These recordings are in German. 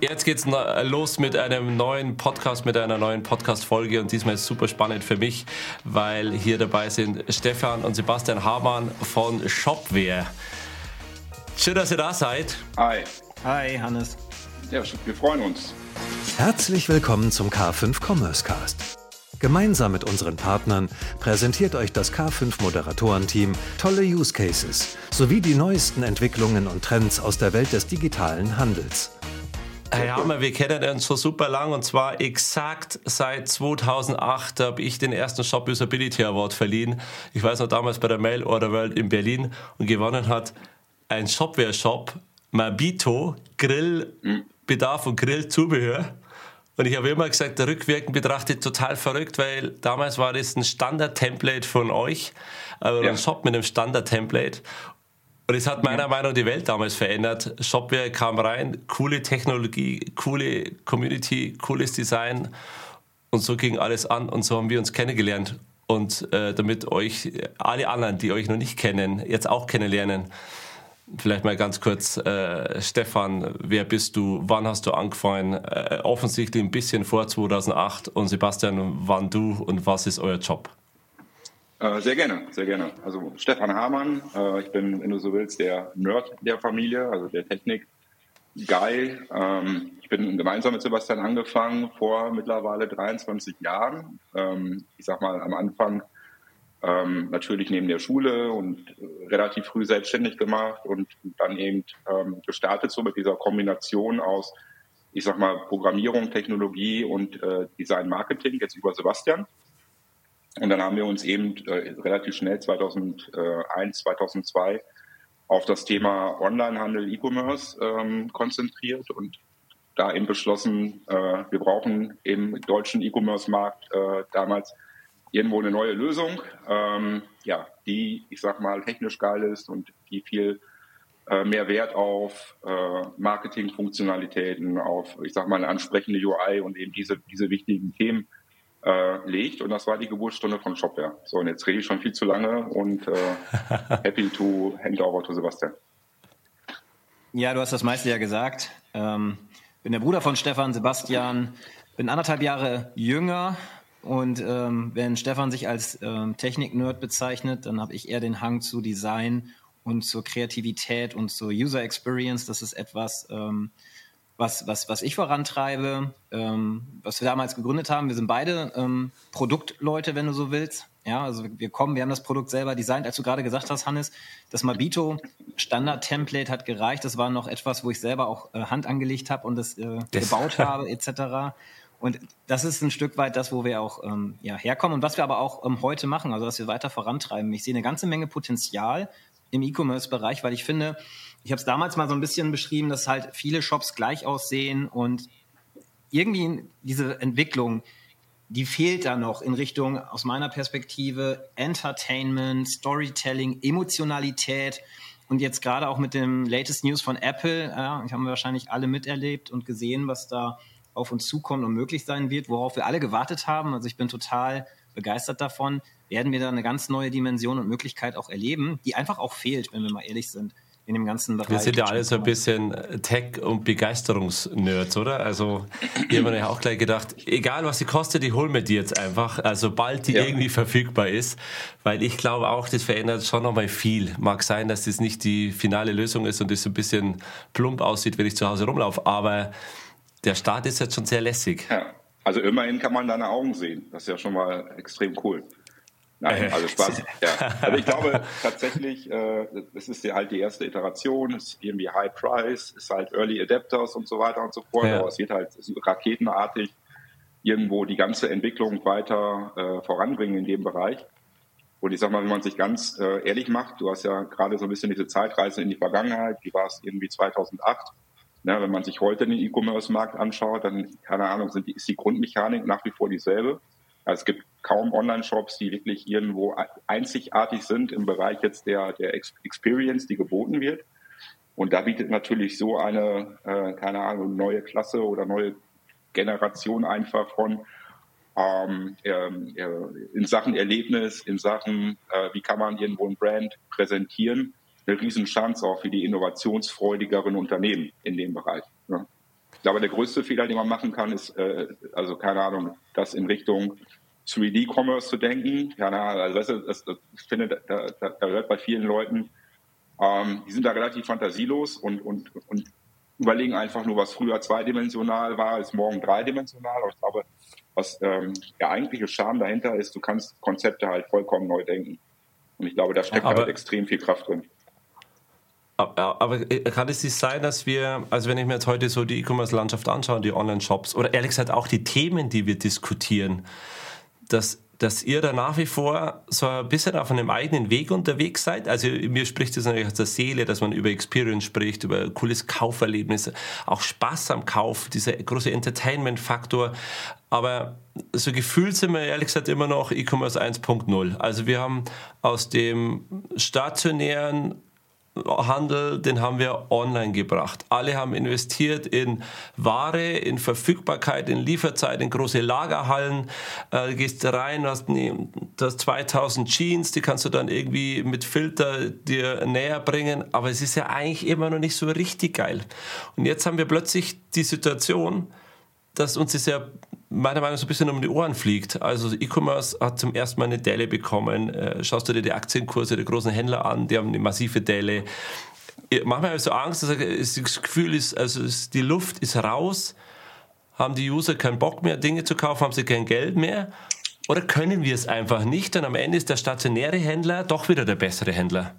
Jetzt geht's los mit einem neuen Podcast, mit einer neuen Podcast-Folge und diesmal ist es super spannend für mich, weil hier dabei sind Stefan und Sebastian Hamann von Shopware. Schön, dass ihr da seid. Hi. Hi, Hannes. Ja, wir freuen uns. Herzlich willkommen zum K5 Commerce Cast. Gemeinsam mit unseren Partnern präsentiert euch das K5 Moderatorenteam tolle Use Cases sowie die neuesten Entwicklungen und Trends aus der Welt des digitalen Handels. Herr Hammer, wir kennen uns schon super lang und zwar exakt seit 2008 habe ich den ersten Shop Usability Award verliehen. Ich weiß noch damals bei der Mail Order World in Berlin und gewonnen hat ein Shopware-Shop, Mabito, Grillbedarf und Grillzubehör. Und ich habe immer gesagt, der rückwirkend betrachtet total verrückt, weil damals war das ein Standard-Template von euch, aber ja. ein Shop mit einem Standard-Template. Und es hat meiner Meinung nach die Welt damals verändert. Shopware kam rein, coole Technologie, coole Community, cooles Design. Und so ging alles an und so haben wir uns kennengelernt. Und äh, damit euch alle anderen, die euch noch nicht kennen, jetzt auch kennenlernen. Vielleicht mal ganz kurz, äh, Stefan, wer bist du? Wann hast du angefangen? Äh, offensichtlich ein bisschen vor 2008. Und Sebastian, wann du und was ist euer Job? Äh, sehr gerne, sehr gerne. Also Stefan Hamann, äh, ich bin, wenn du so willst, der Nerd der Familie, also der Technik. Guy. Ähm, ich bin gemeinsam mit Sebastian angefangen vor mittlerweile 23 Jahren. Ähm, ich sag mal am Anfang ähm, natürlich neben der Schule und äh, relativ früh selbstständig gemacht und dann eben gestartet so mit dieser Kombination aus, ich sag mal, Programmierung, Technologie und Design Marketing, jetzt über Sebastian. Und dann haben wir uns eben äh, relativ schnell 2001, 2002 auf das Thema Onlinehandel, E-Commerce ähm, konzentriert und da eben beschlossen, äh, wir brauchen im deutschen E-Commerce-Markt äh, damals irgendwo eine neue Lösung, ähm, ja, die, ich sag mal, technisch geil ist und die viel äh, mehr Wert auf äh, Marketing-Funktionalitäten, auf, ich sag mal, eine ansprechende UI und eben diese, diese wichtigen Themen äh, legt. Und das war die Geburtsstunde von Shopware. So, und jetzt rede ich schon viel zu lange und äh, happy to hand over to Sebastian. Ja, du hast das meiste ja gesagt. Ähm, bin der Bruder von Stefan, Sebastian, bin anderthalb Jahre jünger und ähm, wenn Stefan sich als ähm, Technik-Nerd bezeichnet, dann habe ich eher den Hang zu Design und zur Kreativität und zur User Experience. Das ist etwas, ähm, was, was, was ich vorantreibe, ähm, was wir damals gegründet haben. Wir sind beide ähm, Produktleute, wenn du so willst. Ja, also wir kommen, wir haben das Produkt selber designt. Als du gerade gesagt hast, Hannes, das Mabito Standard-Template hat gereicht. Das war noch etwas, wo ich selber auch äh, Hand angelegt habe und das, äh, das gebaut habe, etc. Und das ist ein Stück weit das, wo wir auch ähm, ja, herkommen und was wir aber auch ähm, heute machen, also was wir weiter vorantreiben. Ich sehe eine ganze Menge Potenzial im E-Commerce-Bereich, weil ich finde, ich habe es damals mal so ein bisschen beschrieben, dass halt viele Shops gleich aussehen und irgendwie diese Entwicklung, die fehlt da noch in Richtung, aus meiner Perspektive, Entertainment, Storytelling, Emotionalität. Und jetzt gerade auch mit dem latest News von Apple, ja, haben wir wahrscheinlich alle miterlebt und gesehen, was da auf uns zukommt und möglich sein wird, worauf wir alle gewartet haben. Also ich bin total begeistert davon. Werden wir da eine ganz neue Dimension und Möglichkeit auch erleben, die einfach auch fehlt, wenn wir mal ehrlich sind in dem ganzen Bereich. Wir sind ja alle so ein bisschen Tech- und Begeisterungsnerds, oder? Also, ich habe mir auch gleich gedacht, egal was sie kostet, ich hole mir die jetzt einfach, also bald die ja. irgendwie verfügbar ist, weil ich glaube auch, das verändert schon nochmal viel. Mag sein, dass das nicht die finale Lösung ist und das so ein bisschen plump aussieht, wenn ich zu Hause rumlaufe, aber der Start ist jetzt schon sehr lässig. Ja, also immerhin kann man deine Augen sehen. Das ist ja schon mal extrem cool. Nein, also Spaß. ja. Also ich glaube tatsächlich, äh, das ist ja halt die erste Iteration, ist irgendwie High Price, ist halt Early Adapters und so weiter und so fort. Ja. Aber es wird halt raketenartig irgendwo die ganze Entwicklung weiter äh, voranbringen in dem Bereich. Und ich sag mal, wenn man sich ganz äh, ehrlich macht, du hast ja gerade so ein bisschen diese Zeitreise in die Vergangenheit, wie war es irgendwie 2008? Ne, wenn man sich heute den E-Commerce-Markt anschaut, dann, keine Ahnung, sind die, ist die Grundmechanik nach wie vor dieselbe. Also es gibt kaum Online-Shops, die wirklich irgendwo einzigartig sind im Bereich jetzt der, der Experience, die geboten wird. Und da bietet natürlich so eine, äh, keine Ahnung, neue Klasse oder neue Generation einfach von ähm, äh, in Sachen Erlebnis, in Sachen, äh, wie kann man irgendwo ein Brand präsentieren, eine Riesenchance auch für die innovationsfreudigeren Unternehmen in dem Bereich. Ich glaube, der größte Fehler, den man machen kann, ist, äh, also keine Ahnung, das in Richtung 3D-Commerce zu denken. Ja, also weißt du, das, das, ich finde, da, da, da hört bei vielen Leuten, ähm, die sind da relativ fantasielos und, und, und überlegen einfach nur, was früher zweidimensional war, ist morgen dreidimensional. Aber ich glaube, was ähm, der eigentliche Charme dahinter ist, du kannst Konzepte halt vollkommen neu denken. Und ich glaube, da steckt aber, halt extrem viel Kraft drin. Aber kann es nicht sein, dass wir, also wenn ich mir jetzt heute so die E-Commerce-Landschaft anschaue, die Online-Shops oder ehrlich gesagt auch die Themen, die wir diskutieren, dass dass ihr da nach wie vor so ein bisschen auf einem eigenen Weg unterwegs seid. Also mir spricht es natürlich aus der Seele, dass man über Experience spricht, über cooles Kauferlebnis, auch Spaß am Kauf, dieser große Entertainment-Faktor. Aber so gefühlt sind wir ehrlich gesagt immer noch E-Commerce 1.0. Also wir haben aus dem stationären Handel, den haben wir online gebracht. Alle haben investiert in Ware, in Verfügbarkeit, in Lieferzeit, in große Lagerhallen. Äh, gehst rein, hast, nee, hast 2000 Jeans, die kannst du dann irgendwie mit Filter dir näher bringen. Aber es ist ja eigentlich immer noch nicht so richtig geil. Und jetzt haben wir plötzlich die Situation, dass uns ja meiner Meinung nach so ein bisschen um die Ohren fliegt. Also E-Commerce hat zum ersten Mal eine Delle bekommen. Äh, schaust du dir die Aktienkurse der großen Händler an, die haben eine massive Delle. Manchmal habe ich so Angst, dass das Gefühl ist, also die Luft ist raus, haben die User keinen Bock mehr, Dinge zu kaufen, haben sie kein Geld mehr. Oder können wir es einfach nicht und am Ende ist der stationäre Händler doch wieder der bessere Händler?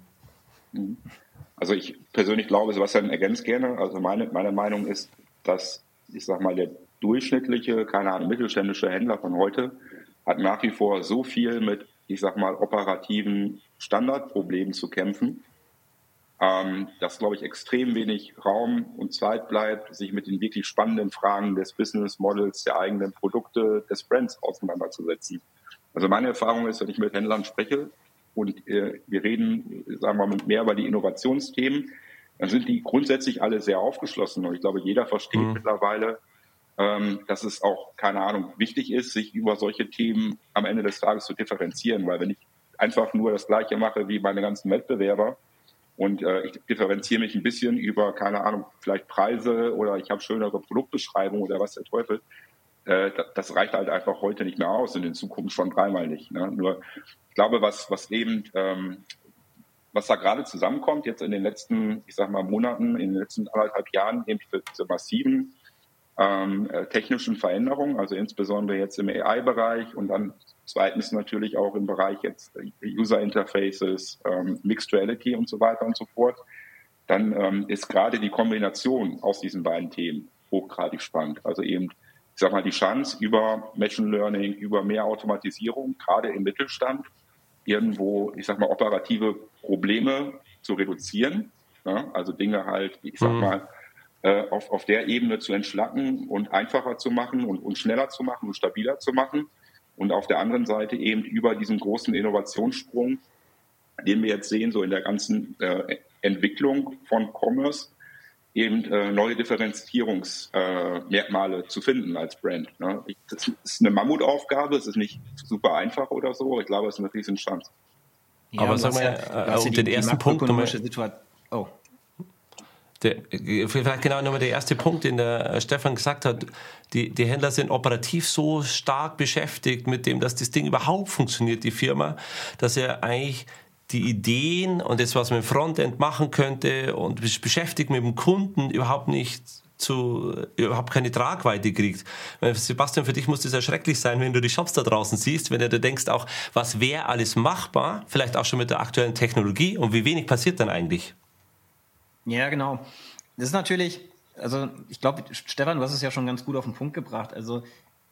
Also ich persönlich glaube, Sebastian ergänzt gerne. Also meine, meine Meinung ist, dass ich sag mal, der durchschnittliche, keine Ahnung, mittelständische Händler von heute hat nach wie vor so viel mit, ich sag mal, operativen Standardproblemen zu kämpfen, ähm, dass, glaube ich, extrem wenig Raum und Zeit bleibt, sich mit den wirklich spannenden Fragen des Business Models, der eigenen Produkte, des Brands auseinanderzusetzen. Also meine Erfahrung ist, wenn ich mit Händlern spreche und äh, wir reden, sagen wir mal, mehr über die Innovationsthemen, dann sind die grundsätzlich alle sehr aufgeschlossen. Und ich glaube, jeder versteht mhm. mittlerweile, dass es auch, keine Ahnung, wichtig ist, sich über solche Themen am Ende des Tages zu differenzieren. Weil wenn ich einfach nur das Gleiche mache wie meine ganzen Wettbewerber und äh, ich differenziere mich ein bisschen über, keine Ahnung, vielleicht Preise oder ich habe schönere Produktbeschreibungen oder was der Teufel, äh, das reicht halt einfach heute nicht mehr aus und in Zukunft schon dreimal nicht. Ne? Nur ich glaube, was, was eben ähm, was da gerade zusammenkommt, jetzt in den letzten, ich sag mal, Monaten, in den letzten anderthalb Jahren, eben diese massiven ähm, äh, technischen Veränderungen, also insbesondere jetzt im AI-Bereich und dann zweitens natürlich auch im Bereich jetzt User Interfaces, ähm, Mixed Reality und so weiter und so fort, dann ähm, ist gerade die Kombination aus diesen beiden Themen hochgradig spannend. Also eben, ich sag mal, die Chance über Machine Learning, über mehr Automatisierung, gerade im Mittelstand, irgendwo, ich sag mal, operative Probleme zu reduzieren. Ja? Also Dinge halt, ich sag mhm. mal, auf, auf der Ebene zu entschlacken und einfacher zu machen und, und schneller zu machen und stabiler zu machen. Und auf der anderen Seite eben über diesen großen Innovationssprung, den wir jetzt sehen, so in der ganzen äh, Entwicklung von Commerce, eben äh, neue Differenzierungsmerkmale äh, zu finden als Brand. Ne? Das ist eine Mammutaufgabe, es ist nicht super einfach oder so, ich glaube, es ist eine riesen Chance. Ja, aber sag mal, ja, äh, um den ersten Punkt nochmal. Oh. Der, vielleicht genau nochmal der erste Punkt, den der Stefan gesagt hat. Die, die Händler sind operativ so stark beschäftigt mit dem, dass das Ding überhaupt funktioniert, die Firma, dass er eigentlich die Ideen und das, was man im Frontend machen könnte und beschäftigt mit dem Kunden überhaupt nicht zu, überhaupt keine Tragweite kriegt. Sebastian, für dich muss das ja schrecklich sein, wenn du die Shops da draußen siehst, wenn du da denkst auch, was wäre alles machbar, vielleicht auch schon mit der aktuellen Technologie und wie wenig passiert dann eigentlich? Ja, genau. Das ist natürlich, also ich glaube, Stefan, du hast es ja schon ganz gut auf den Punkt gebracht. Also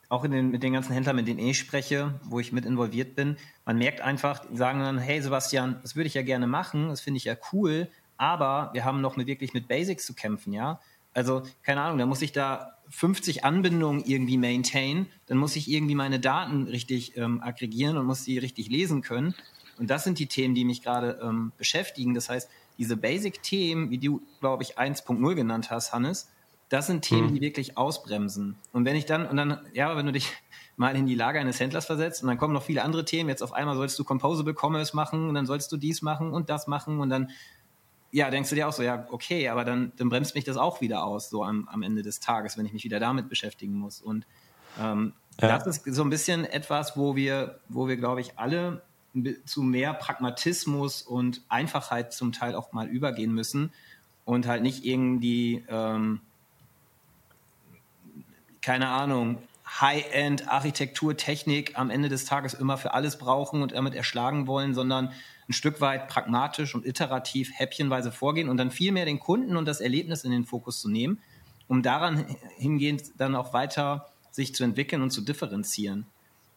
auch den, mit den ganzen Händlern, mit denen ich spreche, wo ich mit involviert bin, man merkt einfach, die sagen dann, hey Sebastian, das würde ich ja gerne machen, das finde ich ja cool, aber wir haben noch mit, wirklich mit Basics zu kämpfen, ja. Also, keine Ahnung, da muss ich da 50 Anbindungen irgendwie maintain, dann muss ich irgendwie meine Daten richtig ähm, aggregieren und muss die richtig lesen können. Und das sind die Themen, die mich gerade ähm, beschäftigen. Das heißt, diese Basic-Themen, wie du, glaube ich, 1.0 genannt hast, Hannes, das sind Themen, hm. die wirklich ausbremsen. Und wenn ich dann, und dann, ja, wenn du dich mal in die Lage eines Händlers versetzt und dann kommen noch viele andere Themen, jetzt auf einmal sollst du Composable Commerce machen und dann sollst du dies machen und das machen und dann ja, denkst du dir auch so, ja, okay, aber dann, dann bremst mich das auch wieder aus, so am, am Ende des Tages, wenn ich mich wieder damit beschäftigen muss. Und ähm, ja. das ist so ein bisschen etwas, wo wir, wo wir, glaube ich, alle zu mehr Pragmatismus und Einfachheit zum Teil auch mal übergehen müssen und halt nicht irgendwie, ähm, keine Ahnung, High-End Architektur, Technik am Ende des Tages immer für alles brauchen und damit erschlagen wollen, sondern ein Stück weit pragmatisch und iterativ häppchenweise vorgehen und dann viel mehr den Kunden und das Erlebnis in den Fokus zu nehmen, um daran hingehend dann auch weiter sich zu entwickeln und zu differenzieren.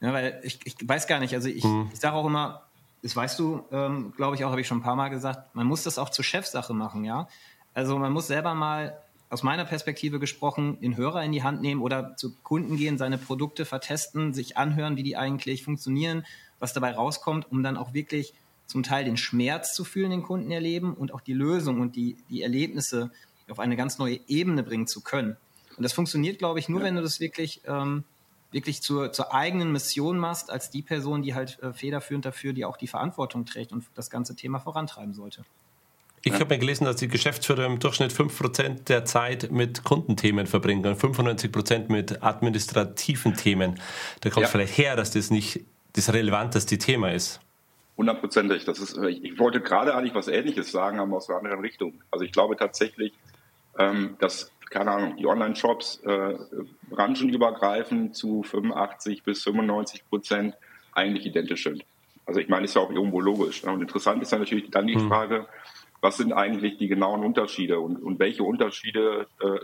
Ja, weil ich, ich weiß gar nicht, also ich, mhm. ich sage auch immer, das weißt du, ähm, glaube ich auch, habe ich schon ein paar Mal gesagt, man muss das auch zur Chefsache machen, ja. Also man muss selber mal aus meiner Perspektive gesprochen, den Hörer in die Hand nehmen oder zu Kunden gehen, seine Produkte vertesten, sich anhören, wie die eigentlich funktionieren, was dabei rauskommt, um dann auch wirklich zum Teil den Schmerz zu fühlen, den Kunden erleben und auch die Lösung und die, die Erlebnisse auf eine ganz neue Ebene bringen zu können. Und das funktioniert, glaube ich, nur, ja. wenn du das wirklich, ähm, wirklich zur, zur eigenen Mission machst, als die Person, die halt äh, federführend dafür, die auch die Verantwortung trägt und das ganze Thema vorantreiben sollte. Ich ja. habe mir gelesen, dass die Geschäftsführer im Durchschnitt 5% der Zeit mit Kundenthemen verbringen und 95% mit administrativen Themen. Da kommt ja. vielleicht her, dass das nicht das relevanteste Thema ist. Hundertprozentig. Das ist, ich wollte gerade eigentlich was Ähnliches sagen, aber aus einer anderen Richtung. Also ich glaube tatsächlich, ähm, dass, keine Ahnung, die Online-Shops äh, branchenübergreifend zu 85 bis 95 Prozent eigentlich identisch sind. Also ich meine, ist ja auch irgendwo logisch. Ne? Und interessant ist ja natürlich dann die hm. Frage, was sind eigentlich die genauen Unterschiede und, und welche Unterschiede äh,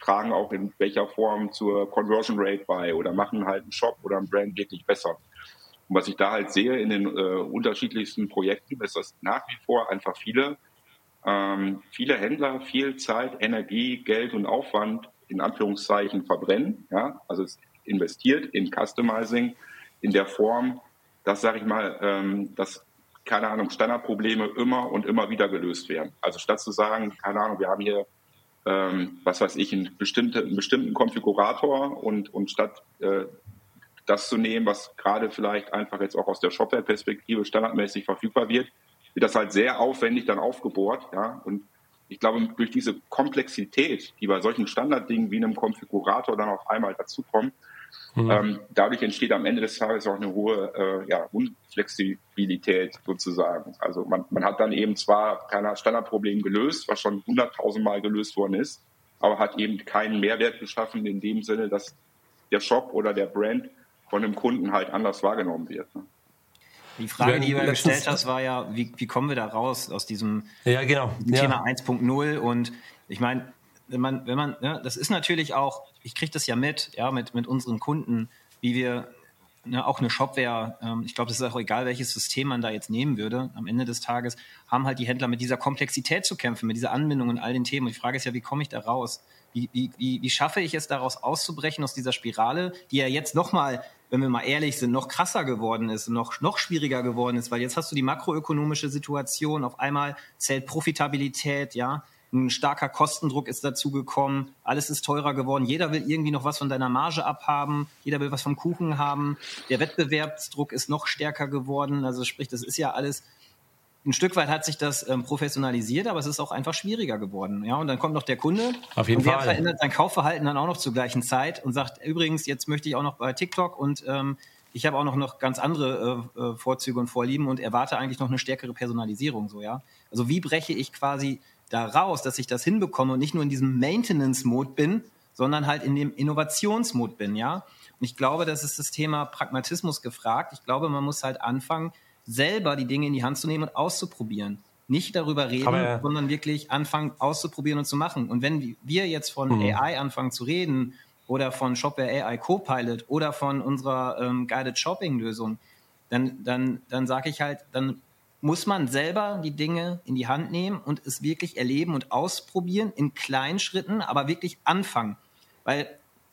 tragen auch in welcher Form zur Conversion Rate bei oder machen halt einen Shop oder ein Brand wirklich besser. Und was ich da halt sehe in den äh, unterschiedlichsten Projekten, ist, dass nach wie vor einfach viele, ähm, viele Händler viel Zeit, Energie, Geld und Aufwand in Anführungszeichen verbrennen. Ja? Also es investiert in Customizing in der Form, dass, sage ich mal, ähm, dass, keine Ahnung, Standardprobleme immer und immer wieder gelöst werden. Also statt zu sagen, keine Ahnung, wir haben hier ähm, was weiß ich, einen, bestimmte, einen bestimmten Konfigurator und, und statt äh, das zu nehmen, was gerade vielleicht einfach jetzt auch aus der Shopware-Perspektive standardmäßig verfügbar wird, wird das halt sehr aufwendig dann aufgebohrt. Ja? Und ich glaube, durch diese Komplexität, die bei solchen Standarddingen wie einem Konfigurator dann auf einmal dazukommt, mhm. ähm, dadurch entsteht am Ende des Tages auch eine hohe äh, ja, Unflexibilität sozusagen. Also man, man hat dann eben zwar kein Standardproblem gelöst, was schon hunderttausendmal gelöst worden ist, aber hat eben keinen Mehrwert geschaffen in dem Sinne, dass der Shop oder der Brand von dem Kunden halt anders wahrgenommen wird. Ne? Die Frage, die du gestellt hast, war ja, wie, wie kommen wir da raus aus diesem ja, genau. Thema ja. 1.0? Und ich meine, wenn man, wenn man, ja, das ist natürlich auch, ich kriege das ja mit, ja, mit, mit unseren Kunden, wie wir ne, auch eine Shopware, ähm, ich glaube, es ist auch egal, welches System man da jetzt nehmen würde. Am Ende des Tages haben halt die Händler mit dieser Komplexität zu kämpfen, mit dieser Anbindung und all den Themen. Und die Frage ist ja, wie komme ich da raus? Wie, wie, wie, wie schaffe ich es daraus auszubrechen aus dieser Spirale, die ja jetzt nochmal wenn wir mal ehrlich sind, noch krasser geworden ist, noch, noch schwieriger geworden ist, weil jetzt hast du die makroökonomische Situation, auf einmal zählt Profitabilität, ja, ein starker Kostendruck ist dazu gekommen, alles ist teurer geworden, jeder will irgendwie noch was von deiner Marge abhaben, jeder will was vom Kuchen haben, der Wettbewerbsdruck ist noch stärker geworden, also sprich, das ist ja alles ein Stück weit hat sich das ähm, professionalisiert, aber es ist auch einfach schwieriger geworden. Ja, und dann kommt noch der Kunde. Auf jeden und der Fall. verändert sein Kaufverhalten dann auch noch zur gleichen Zeit und sagt, übrigens, jetzt möchte ich auch noch bei TikTok und ähm, ich habe auch noch, noch ganz andere äh, äh, Vorzüge und Vorlieben und erwarte eigentlich noch eine stärkere Personalisierung, so, ja. Also wie breche ich quasi da raus, dass ich das hinbekomme und nicht nur in diesem Maintenance-Mode bin, sondern halt in dem Innovationsmode bin, ja. Und ich glaube, das ist das Thema Pragmatismus gefragt. Ich glaube, man muss halt anfangen, selber die Dinge in die Hand zu nehmen und auszuprobieren. Nicht darüber reden, Aber, sondern wirklich anfangen auszuprobieren und zu machen. Und wenn wir jetzt von mhm. AI anfangen zu reden oder von Shopware AI Copilot oder von unserer ähm, Guided Shopping Lösung, dann, dann, dann sage ich halt, dann muss man selber die Dinge in die Hand nehmen und es wirklich erleben und ausprobieren in kleinen Schritten, aber wirklich anfangen. Weil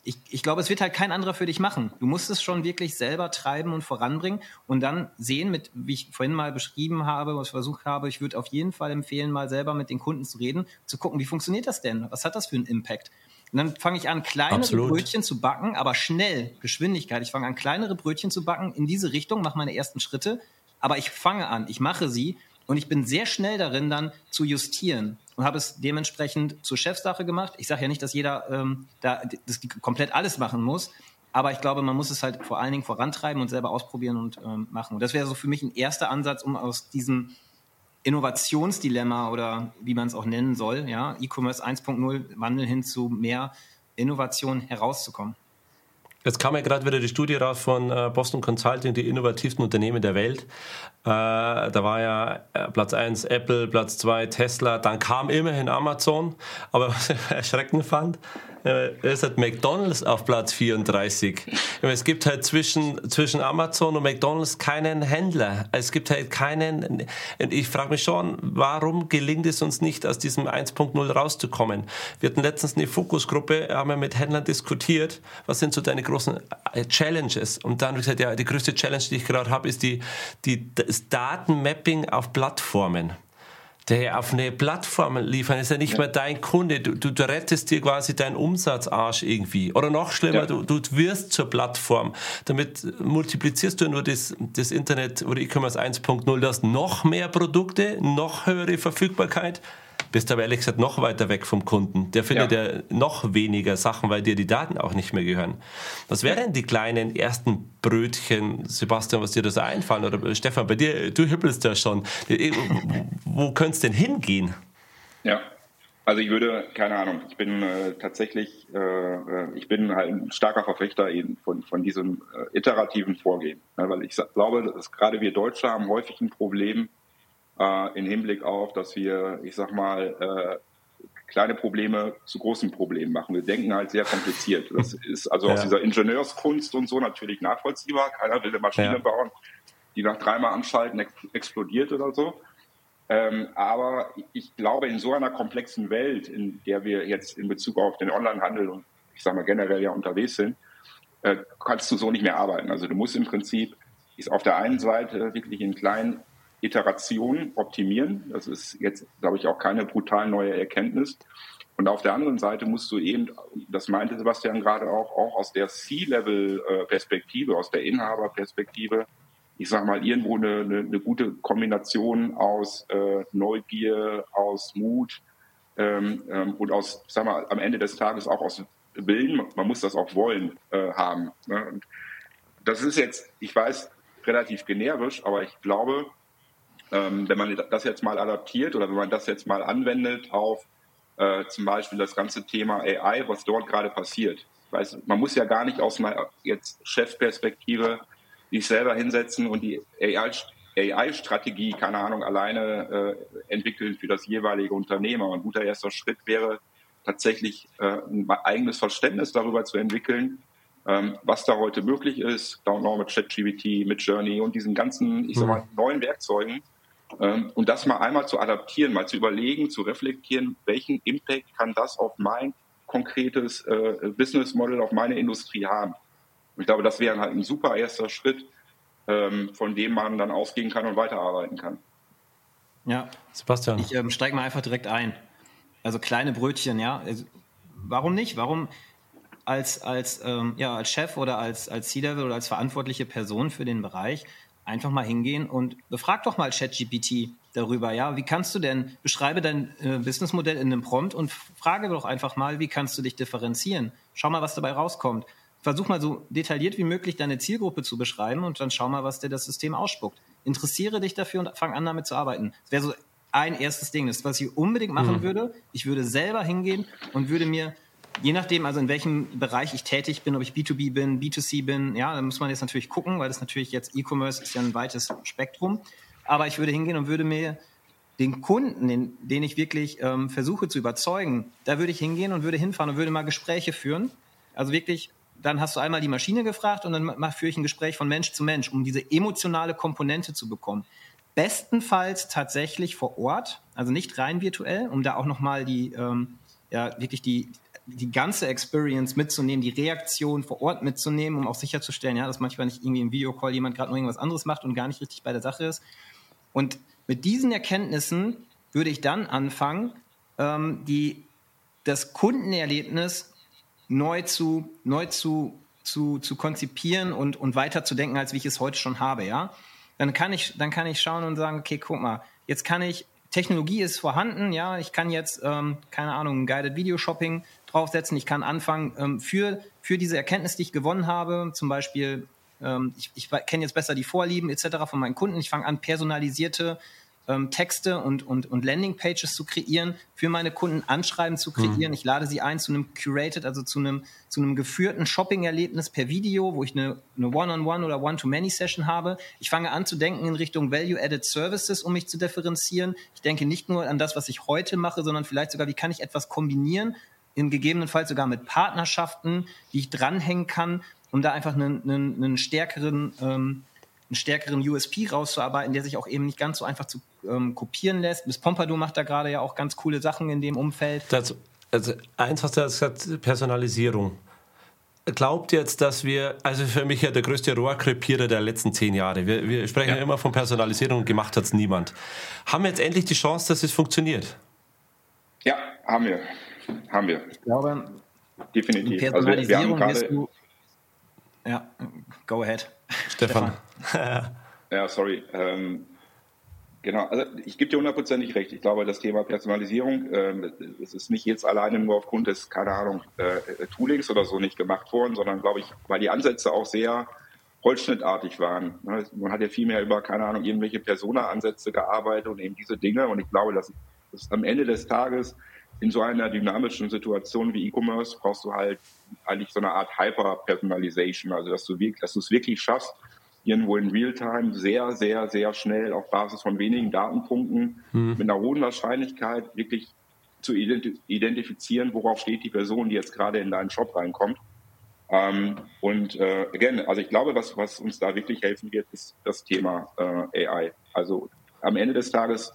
ich, ich glaube, es wird halt kein anderer für dich machen. Du musst es schon wirklich selber treiben und voranbringen und dann sehen, mit, wie ich vorhin mal beschrieben habe, was ich versucht habe, ich würde auf jeden Fall empfehlen, mal selber mit den Kunden zu reden, zu gucken, wie funktioniert das denn? Was hat das für einen Impact? Und dann fange ich an, kleinere Absolut. Brötchen zu backen, aber schnell, Geschwindigkeit. Ich fange an, kleinere Brötchen zu backen in diese Richtung, mache meine ersten Schritte, aber ich fange an, ich mache sie Und ich bin sehr schnell darin, dann zu justieren und habe es dementsprechend zur Chefsache gemacht. Ich sage ja nicht, dass jeder ähm, da das komplett alles machen muss, aber ich glaube, man muss es halt vor allen Dingen vorantreiben und selber ausprobieren und ähm, machen. Und das wäre so für mich ein erster Ansatz, um aus diesem Innovationsdilemma oder wie man es auch nennen soll, ja, E-Commerce 1.0 Wandel hin zu mehr Innovation herauszukommen. Jetzt kam ja gerade wieder die Studie raus von äh, Boston Consulting, die innovativsten Unternehmen der Welt. Äh, da war ja äh, Platz 1 Apple, Platz 2 Tesla, dann kam immerhin Amazon. Aber was ich erschreckend fand, ist halt McDonalds auf Platz 34. Es gibt halt zwischen, zwischen Amazon und McDonalds keinen Händler. Es gibt halt keinen, ich frage mich schon, warum gelingt es uns nicht, aus diesem 1.0 rauszukommen? Wir hatten letztens eine Fokusgruppe, haben wir mit Händlern diskutiert, was sind so deine großen äh, Challenges? Und dann habe ich gesagt, ja, die größte Challenge, die ich gerade habe, ist die, die, das Datenmapping auf Plattformen der auf eine Plattform liefern, ist ja nicht ja. mehr dein Kunde. Du, du, du, rettest dir quasi deinen Umsatzarsch irgendwie. Oder noch schlimmer, ja. du, du wirst zur Plattform. Damit multiplizierst du nur das, das Internet oder E-Commerce 1.0. Du hast noch mehr Produkte, noch höhere Verfügbarkeit bist aber ehrlich gesagt noch weiter weg vom Kunden. Der findet ja, ja noch weniger Sachen, weil dir die Daten auch nicht mehr gehören. Was wären die kleinen ersten Brötchen, Sebastian, was dir das einfallen? Oder Stefan, bei dir, du hüppelst ja schon. Wo könnte es denn hingehen? Ja, also ich würde, keine Ahnung, ich bin äh, tatsächlich, äh, äh ich bin halt ein starker Verfechter eben von, von diesem äh, iterativen Vorgehen. Ja, weil ich glaube, dass gerade wir Deutsche haben häufig ein Problem, äh, im Hinblick auf, dass wir, ich sag mal, äh, kleine Probleme zu großen Problemen machen. Wir denken halt sehr kompliziert. Das ist also ja. aus dieser Ingenieurskunst und so natürlich nachvollziehbar. Keiner will eine Maschine ja. bauen, die nach dreimal anschalten ex explodiert oder so. Ähm, aber ich glaube, in so einer komplexen Welt, in der wir jetzt in Bezug auf den Onlinehandel und ich sage mal generell ja unterwegs sind, äh, kannst du so nicht mehr arbeiten. Also du musst im Prinzip ist auf der einen Seite wirklich in kleinen Iteration optimieren. Das ist jetzt, glaube ich, auch keine brutal neue Erkenntnis. Und auf der anderen Seite musst du eben, das meinte Sebastian gerade auch, auch aus der C-Level-Perspektive, aus der Inhaberperspektive, ich sage mal, irgendwo eine, eine, eine, gute Kombination aus äh, Neugier, aus Mut ähm, ähm, und aus, sag mal, am Ende des Tages auch aus Willen. Man muss das auch wollen äh, haben. Ne? Das ist jetzt, ich weiß, relativ generisch, aber ich glaube, ähm, wenn man das jetzt mal adaptiert oder wenn man das jetzt mal anwendet auf äh, zum Beispiel das ganze Thema AI, was dort gerade passiert. Weiß, man muss ja gar nicht aus einer jetzt Chefperspektive sich selber hinsetzen und die AI-Strategie, keine Ahnung, alleine äh, entwickeln für das jeweilige Unternehmer. Ein guter erster Schritt wäre tatsächlich äh, ein eigenes Verständnis darüber zu entwickeln, ähm, was da heute möglich ist, auch mit ChatGPT, mit Journey und diesen ganzen, ich sag mal, mhm. neuen Werkzeugen, und das mal einmal zu adaptieren, mal zu überlegen, zu reflektieren, welchen Impact kann das auf mein konkretes äh, Business Model, auf meine Industrie haben. Und ich glaube, das wäre halt ein super erster Schritt, ähm, von dem man dann ausgehen kann und weiterarbeiten kann. Ja, Sebastian. Ich ähm, steige mal einfach direkt ein. Also kleine Brötchen, ja. Also, warum nicht? Warum als, als, ähm, ja, als Chef oder als, als C-Level oder als verantwortliche Person für den Bereich einfach mal hingehen und befrag doch mal ChatGPT darüber, ja, wie kannst du denn, beschreibe dein äh, Businessmodell in einem Prompt und frage doch einfach mal, wie kannst du dich differenzieren? Schau mal, was dabei rauskommt. Versuch mal so detailliert wie möglich deine Zielgruppe zu beschreiben und dann schau mal, was dir das System ausspuckt. Interessiere dich dafür und fang an, damit zu arbeiten. Das wäre so ein erstes Ding. Das, was ich unbedingt machen mhm. würde, ich würde selber hingehen und würde mir je nachdem, also in welchem Bereich ich tätig bin, ob ich B2B bin, B2C bin, ja, da muss man jetzt natürlich gucken, weil das natürlich jetzt E-Commerce ist ja ein weites Spektrum. Aber ich würde hingehen und würde mir den Kunden, den, den ich wirklich ähm, versuche zu überzeugen, da würde ich hingehen und würde hinfahren und würde mal Gespräche führen. Also wirklich, dann hast du einmal die Maschine gefragt und dann führe ich ein Gespräch von Mensch zu Mensch, um diese emotionale Komponente zu bekommen. Bestenfalls tatsächlich vor Ort, also nicht rein virtuell, um da auch nochmal die, ähm, ja, wirklich die, die ganze Experience mitzunehmen, die Reaktion vor Ort mitzunehmen, um auch sicherzustellen, ja, dass manchmal nicht irgendwie im Videocall jemand gerade noch irgendwas anderes macht und gar nicht richtig bei der Sache ist. Und mit diesen Erkenntnissen würde ich dann anfangen, ähm, die, das Kundenerlebnis neu zu, neu zu, zu, zu konzipieren und, und weiter zu denken, als wie ich es heute schon habe, ja. Dann kann ich, dann kann ich schauen und sagen, okay, guck mal, jetzt kann ich, Technologie ist vorhanden, ja, ich kann jetzt, ähm, keine Ahnung, Guided Video Shopping draufsetzen, ich kann anfangen, ähm, für, für diese Erkenntnis, die ich gewonnen habe, zum Beispiel, ähm, ich, ich kenne jetzt besser die Vorlieben etc. von meinen Kunden, ich fange an, personalisierte ähm, Texte und, und, und Landingpages zu kreieren, für meine Kunden Anschreiben zu kreieren. Mhm. Ich lade sie ein zu einem curated, also zu einem, zu einem geführten Shopping-Erlebnis per Video, wo ich eine, eine One-on-One oder One-to-Many-Session habe. Ich fange an zu denken in Richtung Value-Added Services, um mich zu differenzieren. Ich denke nicht nur an das, was ich heute mache, sondern vielleicht sogar, wie kann ich etwas kombinieren, im gegebenenfalls sogar mit Partnerschaften, die ich dranhängen kann, um da einfach einen, einen, einen stärkeren ähm, einen stärkeren USP rauszuarbeiten, der sich auch eben nicht ganz so einfach zu ähm, kopieren lässt. Miss Pompadour macht da gerade ja auch ganz coole Sachen in dem Umfeld. Das, also eins hast du gesagt, Personalisierung. Glaubt jetzt, dass wir, also für mich ja der größte Rohrkrepierer der letzten zehn Jahre. Wir, wir sprechen ja. ja immer von Personalisierung und gemacht hat es niemand. Haben wir jetzt endlich die Chance, dass es funktioniert? Ja, haben wir. Haben wir. Ich glaube, definitiv. Personalisierung also wir, wir du. Ja, go ahead. Stefan. ja, sorry. Ähm, Genau, also ich gebe dir hundertprozentig recht. Ich glaube, das Thema Personalisierung, äh, es ist nicht jetzt alleine nur aufgrund des, keine Ahnung, äh, Toolings oder so nicht gemacht worden, sondern glaube ich, weil die Ansätze auch sehr holzschnittartig waren. Ne, man hat ja viel mehr über, keine Ahnung, irgendwelche Persona-Ansätze gearbeitet und eben diese Dinge. Und ich glaube, dass, dass am Ende des Tages in so einer dynamischen Situation wie E-Commerce brauchst du halt eigentlich so eine Art Hyper-Personalization, also dass du dass du es wirklich schaffst, irgendwo in Realtime sehr, sehr, sehr schnell auf Basis von wenigen Datenpunkten mhm. mit einer hohen Wahrscheinlichkeit wirklich zu identifizieren, worauf steht die Person, die jetzt gerade in deinen Shop reinkommt. Ähm, und äh, again, also ich glaube, was, was uns da wirklich helfen wird, ist das Thema äh, AI. Also am Ende des Tages,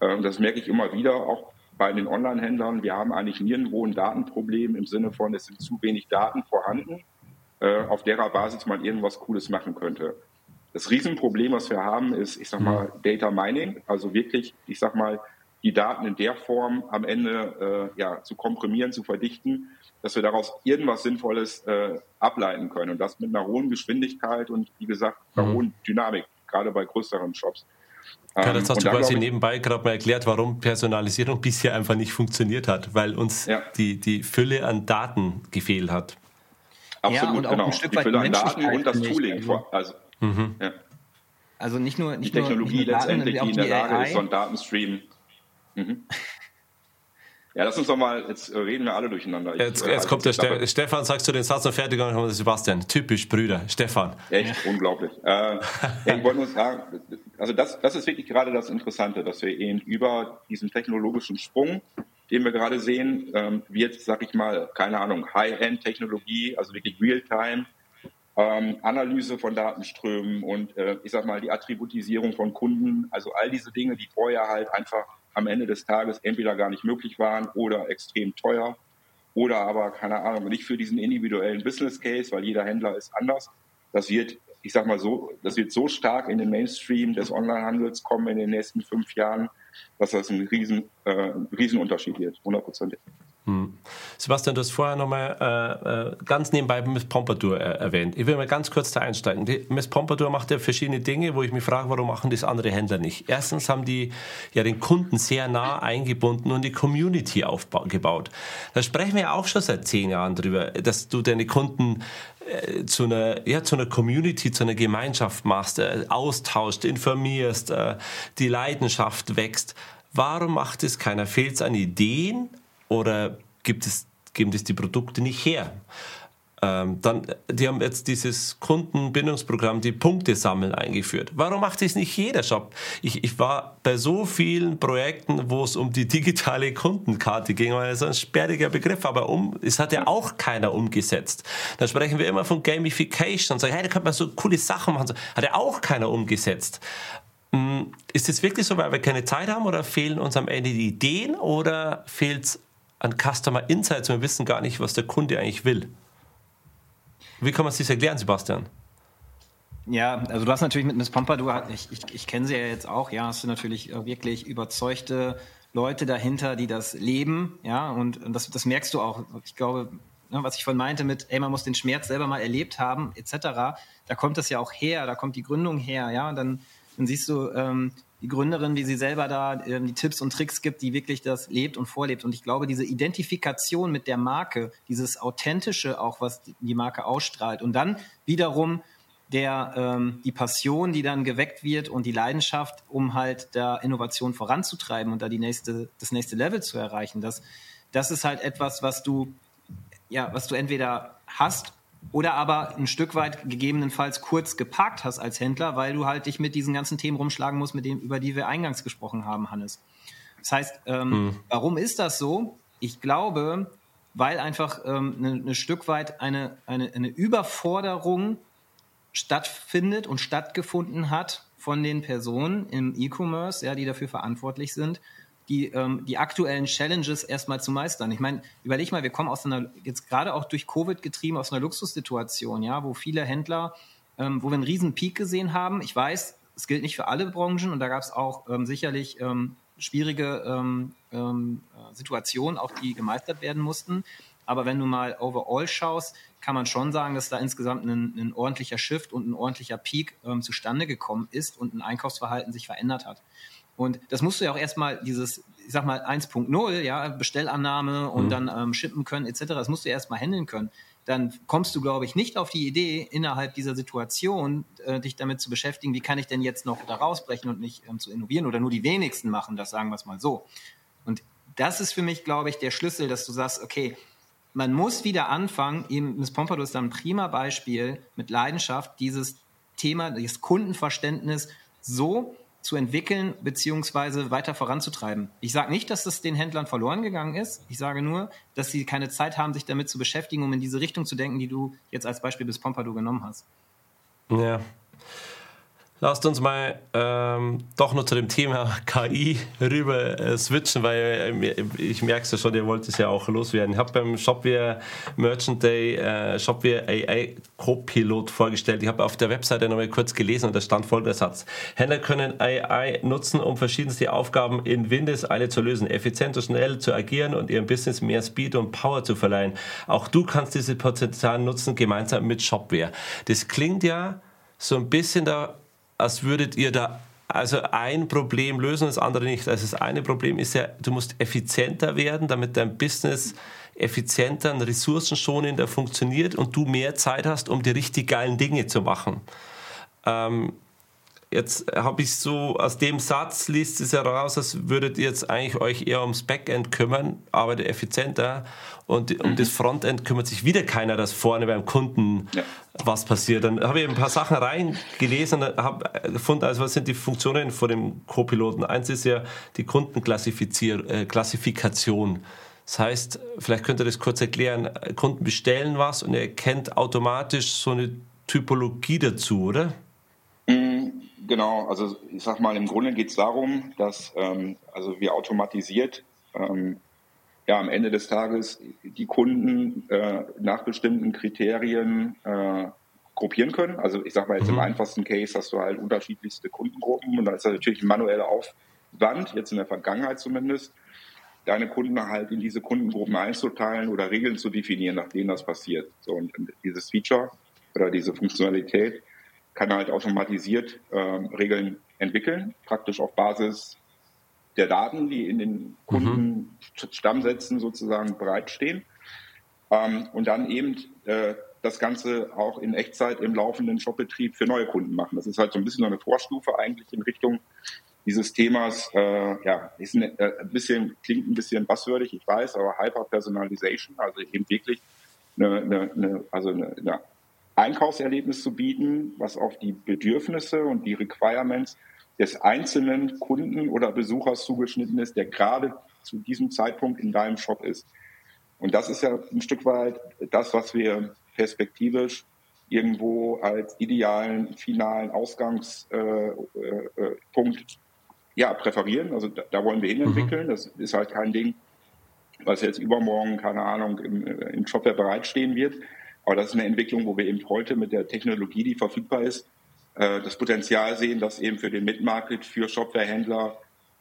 äh, das merke ich immer wieder, auch bei den Online-Händlern, wir haben eigentlich nirgendwo ein Datenproblem im Sinne von, es sind zu wenig Daten vorhanden äh, auf derer Basis man irgendwas Cooles machen könnte. Das Riesenproblem, was wir haben, ist, ich sag mal, mhm. Data Mining, also wirklich, ich sag mal, die Daten in der Form am Ende äh, ja, zu komprimieren, zu verdichten, dass wir daraus irgendwas Sinnvolles äh, ableiten können. Und das mit einer hohen Geschwindigkeit und wie gesagt, einer mhm. hohen Dynamik, gerade bei größeren Shops. Ja, das ähm, hast du quasi nebenbei gerade mal erklärt, warum Personalisierung bisher einfach nicht funktioniert hat, weil uns ja. die, die Fülle an Daten gefehlt hat. Absolut, ja, und auch genau. ein Stück weit die Daten und das Tooling. Also, also, mhm. ja. also nicht nur nicht die Technologie nur, letztendlich, die in der Lage AI. ist, so ein Datenstream. Mhm. Ja, lass uns doch mal, jetzt reden wir alle durcheinander. Jetzt, ich, jetzt also kommt der Ste Stefan, sagst du den Satz noch fertig und dann kommt Sebastian. Typisch Brüder, Stefan. Echt, ja. unglaublich. Äh, ja, ich wollte nur sagen, also das, das ist wirklich gerade das Interessante, dass wir eben über diesen technologischen Sprung den wir gerade sehen, ähm, wird, sag ich mal, keine Ahnung, High-End-Technologie, also wirklich Real-Time, ähm, Analyse von Datenströmen und äh, ich sag mal die Attributisierung von Kunden, also all diese Dinge, die vorher halt einfach am Ende des Tages entweder gar nicht möglich waren oder extrem teuer oder aber keine Ahnung nicht für diesen individuellen Business Case, weil jeder Händler ist anders. Das wird, ich sag mal so, das wird so stark in den Mainstream des Onlinehandels kommen in den nächsten fünf Jahren, dass das ein riesen, äh, Riesenunterschied wird, hundertprozentig. Hm. Sebastian, du hast vorher nochmal äh, äh, ganz nebenbei Miss Pompadour äh, erwähnt. Ich will mal ganz kurz da einsteigen. Die Miss Pompadour macht ja verschiedene Dinge, wo ich mich frage, warum machen das andere Händler nicht? Erstens haben die ja den Kunden sehr nah eingebunden und die Community aufgebaut. Da sprechen wir ja auch schon seit zehn Jahren drüber, dass du deine Kunden äh, zu einer, ja, zu einer Community, zu einer Gemeinschaft machst, äh, austauscht, informierst, äh, die Leidenschaft wächst. Warum macht es keiner? Fehlt es an Ideen oder gibt es, geben das die Produkte nicht her? Ähm, dann, die haben jetzt dieses Kundenbindungsprogramm, die Punkte sammeln eingeführt. Warum macht das nicht jeder Shop? Ich, ich war bei so vielen Projekten, wo es um die digitale Kundenkarte ging, weil das ist ein sperriger Begriff, aber um, es hat ja auch keiner umgesetzt. Da sprechen wir immer von Gamification und sagen, hey, da könnte man so coole Sachen machen. Hat ja auch keiner umgesetzt. Hm, ist das wirklich so, weil wir keine Zeit haben oder fehlen uns am Ende die Ideen oder fehlt es an Customer Insights und wir wissen gar nicht, was der Kunde eigentlich will? Wie kann man sich das erklären, Sebastian? Ja, also du hast natürlich mit Miss Pompadour, ich, ich, ich kenne sie ja jetzt auch, ja, hast du natürlich äh, wirklich überzeugte Leute dahinter, die das leben, ja, und, das, das merkst du auch. Ich glaube, ne, was ich vorhin meinte mit, ey, man muss den Schmerz selber mal erlebt haben, etc., da kommt das ja auch her, da kommt die Gründung her, ja, und dann, dann siehst du, ähm, die Gründerin, wie sie selber da äh, die Tipps und Tricks gibt, die wirklich das lebt und vorlebt. Und ich glaube, diese Identifikation mit der Marke, dieses Authentische auch, was die Marke ausstrahlt und dann wiederum der ähm, die Passion, die dann geweckt wird und die Leidenschaft, um halt da Innovation voranzutreiben und da die nächste, das nächste Level zu erreichen. Das, das ist halt etwas, was du, ja, was du entweder hast oder aber ein Stück weit gegebenenfalls kurz geparkt hast als Händler, weil du halt dich mit diesen ganzen Themen rumschlagen musst, mit denen, über die wir eingangs gesprochen haben, Hannes. Das heißt, ähm, hm. warum ist das so? Ich glaube, weil einfach ähm, ein ne, ne Stück weit eine, eine, eine Überforderung stattfindet und stattgefunden hat von den Personen im E-Commerce, ja, die dafür verantwortlich sind, die, ähm, die aktuellen Challenges erstmal zu meistern. Ich meine, überleg mal, wir kommen aus einer, jetzt gerade auch durch Covid getrieben, aus einer Luxussituation, ja, wo viele Händler, ähm, wo wir einen riesen Peak gesehen haben. Ich weiß, es gilt nicht für alle Branchen und da gab es auch ähm, sicherlich ähm, schwierige ähm, ähm, Situationen, auch die gemeistert werden mussten. Aber wenn du mal overall schaust, kann man schon sagen, dass da insgesamt ein, ein ordentlicher Shift und ein ordentlicher Peak zustande gekommen ist und ein Einkaufsverhalten sich verändert hat. Und das musst du ja auch erstmal dieses, ich sag mal 1.0, ja, Bestellannahme und mhm. dann ähm, shippen können etc. Das musst du erstmal handeln können. Dann kommst du, glaube ich, nicht auf die Idee, innerhalb dieser Situation äh, dich damit zu beschäftigen, wie kann ich denn jetzt noch da rausbrechen und nicht ähm, zu innovieren oder nur die wenigsten machen das, sagen wir es mal so. Und das ist für mich, glaube ich, der Schlüssel, dass du sagst, okay, man muss wieder anfangen, eben Miss Pompadour ist da ein prima Beispiel mit Leidenschaft, dieses Thema, dieses Kundenverständnis so zu entwickeln beziehungsweise weiter voranzutreiben. Ich sage nicht, dass das den Händlern verloren gegangen ist. Ich sage nur, dass sie keine Zeit haben, sich damit zu beschäftigen, um in diese Richtung zu denken, die du jetzt als Beispiel bis Pompadour genommen hast. Ja, lasst uns mal ähm, doch noch zu dem Thema KI rüber äh, switchen, weil äh, ich merke es ja schon, ihr wollt es ja auch loswerden. Ich habe beim Shopware Merchant Day äh, Shopware AI Copilot vorgestellt. Ich habe auf der Webseite nochmal kurz gelesen und da stand folgender Satz. Händler können AI nutzen, um verschiedenste Aufgaben in Windeseile zu lösen, effizient und schnell zu agieren und ihrem Business mehr Speed und Power zu verleihen. Auch du kannst diese Potenzial nutzen, gemeinsam mit Shopware. Das klingt ja so ein bisschen da als würdet ihr da also ein Problem lösen, das andere nicht. Also das eine Problem ist ja, du musst effizienter werden, damit dein Business effizienter und ressourcenschonender funktioniert und du mehr Zeit hast, um die richtig geilen Dinge zu machen. Ähm, Jetzt habe ich so, aus dem Satz liest es heraus, als würdet ihr jetzt eigentlich euch eher ums Backend kümmern, arbeitet effizienter und um mhm. das Frontend kümmert sich wieder keiner, dass vorne beim Kunden ja. was passiert. Dann habe ich ein paar Sachen reingelesen und habe gefunden, also was sind die Funktionen vor dem Co-Piloten? Eins ist ja die Kundenklassifikation. Äh, das heißt, vielleicht könnt ihr das kurz erklären, Kunden bestellen was und er kennt automatisch so eine Typologie dazu, oder? Genau, also ich sag mal, im Grunde geht es darum, dass ähm, also wir automatisiert ähm, ja am Ende des Tages die Kunden äh, nach bestimmten Kriterien äh, gruppieren können. Also ich sag mal jetzt mhm. im einfachsten Case hast du halt unterschiedlichste Kundengruppen und da ist das natürlich ein manueller Aufwand, jetzt in der Vergangenheit zumindest, deine Kunden halt in diese Kundengruppen einzuteilen oder Regeln zu definieren, nach denen das passiert. So und dieses Feature oder diese Funktionalität kann halt automatisiert äh, Regeln entwickeln, praktisch auf Basis der Daten, die in den Kundenstammsätzen sozusagen bereitstehen. Ähm, und dann eben äh, das Ganze auch in Echtzeit im laufenden Shopbetrieb für neue Kunden machen. Das ist halt so ein bisschen eine Vorstufe eigentlich in Richtung dieses Themas, äh, ja, ist ein, äh, ein bisschen, klingt ein bisschen basswürdig, ich weiß, aber Hyper-Personalization, also eben wirklich eine, eine, eine also eine, eine Einkaufserlebnis zu bieten, was auf die Bedürfnisse und die Requirements des einzelnen Kunden oder Besuchers zugeschnitten ist, der gerade zu diesem Zeitpunkt in deinem Shop ist. Und das ist ja ein Stück weit das, was wir perspektivisch irgendwo als idealen finalen Ausgangspunkt äh, äh, ja, präferieren. Also da, da wollen wir hin mhm. entwickeln. Das ist halt kein Ding, was jetzt übermorgen, keine Ahnung, im, äh, im Shopware bereitstehen wird, aber das ist eine Entwicklung, wo wir eben heute mit der Technologie, die verfügbar ist, äh, das Potenzial sehen, das eben für den Mid-Market, für Shopware-Händler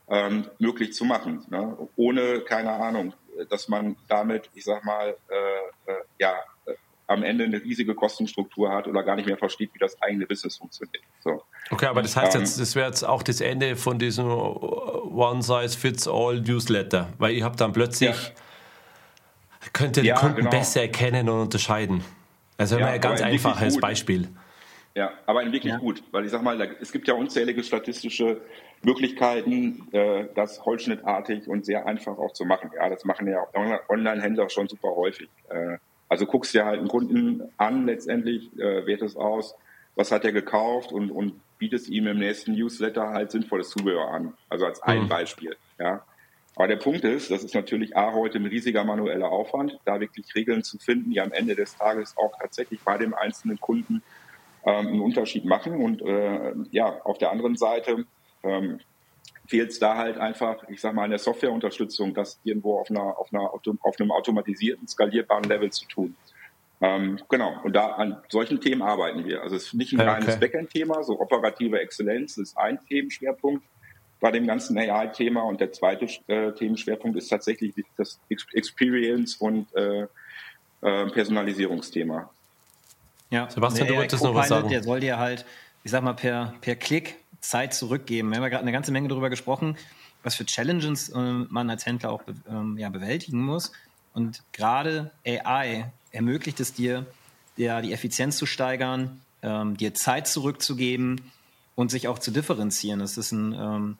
ähm, möglich zu machen. Ne? Ohne, keine Ahnung, dass man damit, ich sag mal, äh, äh, ja, am Ende eine riesige Kostenstruktur hat oder gar nicht mehr versteht, wie das eigene Business funktioniert. So. Okay, aber das heißt jetzt, das wäre jetzt auch das Ende von diesem One-Size-Fits-All-Newsletter, weil ihr habt dann plötzlich, ja. Könnt ihr die ja, Kunden genau. besser erkennen und unterscheiden. Also ja, ein ganz einfaches Beispiel. Ja, aber in wirklich ja. gut, weil ich sag mal, es gibt ja unzählige statistische Möglichkeiten, äh, das holzschnittartig und sehr einfach auch zu machen. Ja, das machen ja Online-Händler schon super häufig. Äh, also guckst dir halt einen Kunden an, letztendlich äh, wertest aus, was hat er gekauft und, und bietest ihm im nächsten Newsletter halt sinnvolles Zubehör an. Also als ein mhm. Beispiel. Ja. Aber der Punkt ist, das ist natürlich A, heute ein riesiger manueller Aufwand, da wirklich Regeln zu finden, die am Ende des Tages auch tatsächlich bei dem einzelnen Kunden ähm, einen Unterschied machen. Und äh, ja, auf der anderen Seite ähm, fehlt es da halt einfach, ich sag mal, an der Softwareunterstützung, das irgendwo auf, einer, auf, einer, auf einem automatisierten, skalierbaren Level zu tun. Ähm, genau, und da an solchen Themen arbeiten wir. Also es ist nicht ein reines okay. Backend-Thema, so operative Exzellenz ist ein Themenschwerpunkt bei dem ganzen AI-Thema und der zweite äh, Themenschwerpunkt ist tatsächlich das Experience und äh, äh, Personalisierungsthema. Ja, Sebastian, du wolltest noch was sagen. Der soll dir halt, ich sag mal, per, per Klick Zeit zurückgeben. Wir haben ja gerade eine ganze Menge darüber gesprochen, was für Challenges äh, man als Händler auch ähm, ja, bewältigen muss. Und gerade AI ermöglicht es dir, ja, die Effizienz zu steigern, ähm, dir Zeit zurückzugeben und sich auch zu differenzieren. Das ist ein, ähm,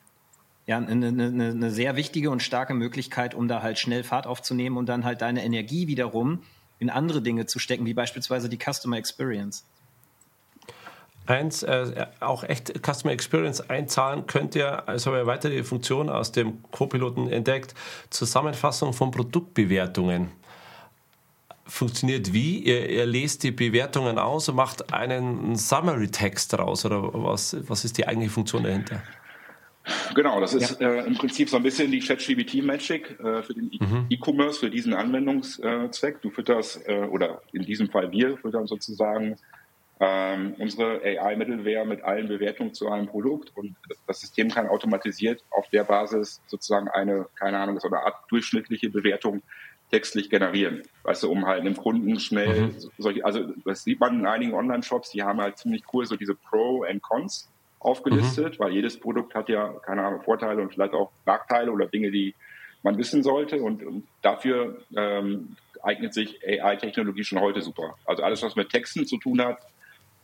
ja, eine, eine, eine sehr wichtige und starke Möglichkeit, um da halt schnell Fahrt aufzunehmen und dann halt deine Energie wiederum in andere Dinge zu stecken, wie beispielsweise die Customer Experience. Eins, äh, auch echt Customer Experience einzahlen könnt ihr, also habe ich eine weitere Funktion aus dem Co-Piloten entdeckt, Zusammenfassung von Produktbewertungen. Funktioniert wie? Ihr, ihr lest die Bewertungen aus und macht einen Summary-Text daraus oder was, was ist die eigentliche Funktion dahinter? Genau, das ist ja. äh, im Prinzip so ein bisschen die ChatGPT-Magic äh, für den mhm. E-Commerce, für diesen Anwendungszweck. Du fütterst, äh, oder in diesem Fall wir füttern sozusagen ähm, unsere AI-Mittelware mit allen Bewertungen zu einem Produkt und das System kann automatisiert auf der Basis sozusagen eine, keine Ahnung, so eine Art durchschnittliche Bewertung textlich generieren. Weißt du, um halt einem Kunden schnell, mhm. solche, also das sieht man in einigen Online-Shops, die haben halt ziemlich cool so diese Pro and Cons aufgelistet, mhm. weil jedes Produkt hat ja, keine Ahnung, Vorteile und vielleicht auch Nachteile oder Dinge, die man wissen sollte. Und, und dafür ähm, eignet sich AI-Technologie schon heute super. Also alles, was mit Texten zu tun hat,